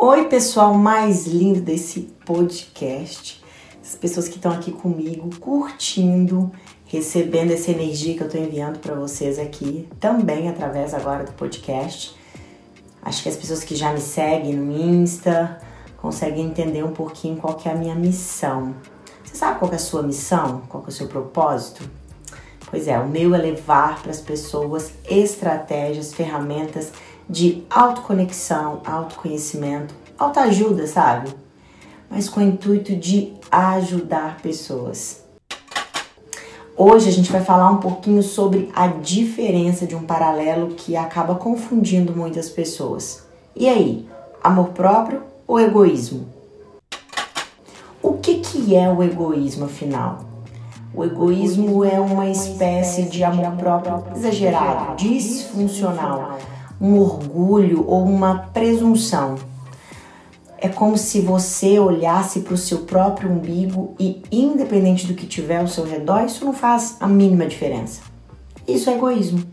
Oi, pessoal mais lindo desse podcast. As pessoas que estão aqui comigo, curtindo, recebendo essa energia que eu estou enviando para vocês aqui, também através agora do podcast. Acho que as pessoas que já me seguem no Insta conseguem entender um pouquinho qual que é a minha missão. Você sabe qual é a sua missão? Qual é o seu propósito? Pois é, o meu é levar para as pessoas estratégias, ferramentas de autoconexão, autoconhecimento, autoajuda, sabe? Mas com o intuito de ajudar pessoas. Hoje a gente vai falar um pouquinho sobre a diferença de um paralelo que acaba confundindo muitas pessoas. E aí, amor próprio ou egoísmo? O que, que é o egoísmo, afinal? O egoísmo é uma espécie de amor próprio exagerado, disfuncional um orgulho ou uma presunção. É como se você olhasse para o seu próprio umbigo e, independente do que tiver ao seu redor, isso não faz a mínima diferença. Isso é egoísmo.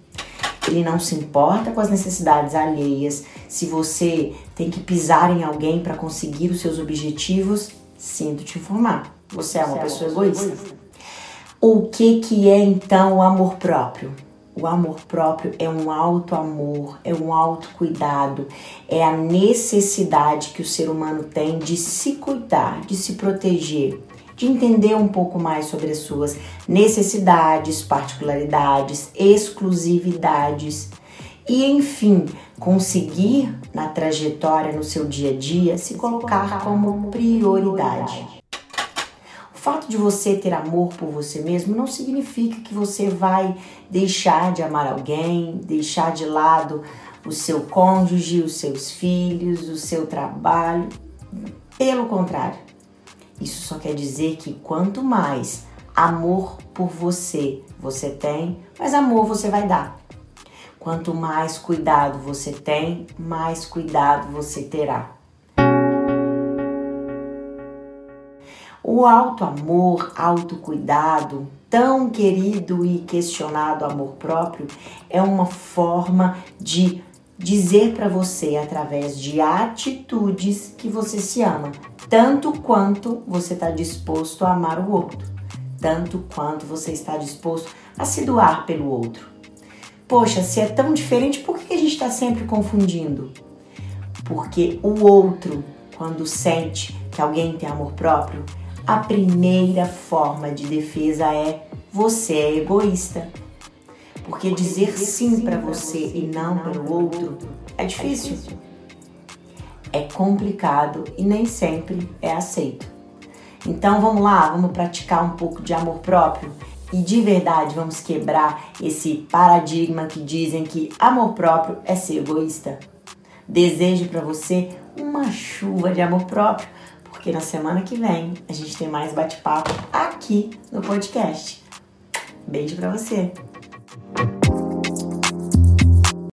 Ele não se importa com as necessidades alheias. Se você tem que pisar em alguém para conseguir os seus objetivos, sinto te informar. Você é uma pessoa egoísta. O que, que é então o amor próprio? O amor próprio é um alto amor, é um alto cuidado, é a necessidade que o ser humano tem de se cuidar, de se proteger, de entender um pouco mais sobre as suas necessidades, particularidades, exclusividades. E, enfim, conseguir na trajetória, no seu dia a dia, se colocar como prioridade fato de você ter amor por você mesmo não significa que você vai deixar de amar alguém, deixar de lado o seu cônjuge, os seus filhos, o seu trabalho. Pelo contrário, isso só quer dizer que quanto mais amor por você você tem, mais amor você vai dar. Quanto mais cuidado você tem, mais cuidado você terá. O alto amor, autocuidado, tão querido e questionado amor próprio é uma forma de dizer para você através de atitudes que você se ama, tanto quanto você está disposto a amar o outro, tanto quanto você está disposto a se doar pelo outro. Poxa, se é tão diferente, por que a gente está sempre confundindo? Porque o outro, quando sente que alguém tem amor próprio, a primeira forma de defesa é você é egoísta. Porque dizer sim para você e não para o outro é difícil. É complicado e nem sempre é aceito. Então vamos lá, vamos praticar um pouco de amor próprio e de verdade vamos quebrar esse paradigma que dizem que amor próprio é ser egoísta. Desejo para você uma chuva de amor próprio porque na semana que vem a gente tem mais bate-papo aqui no podcast. Beijo para você.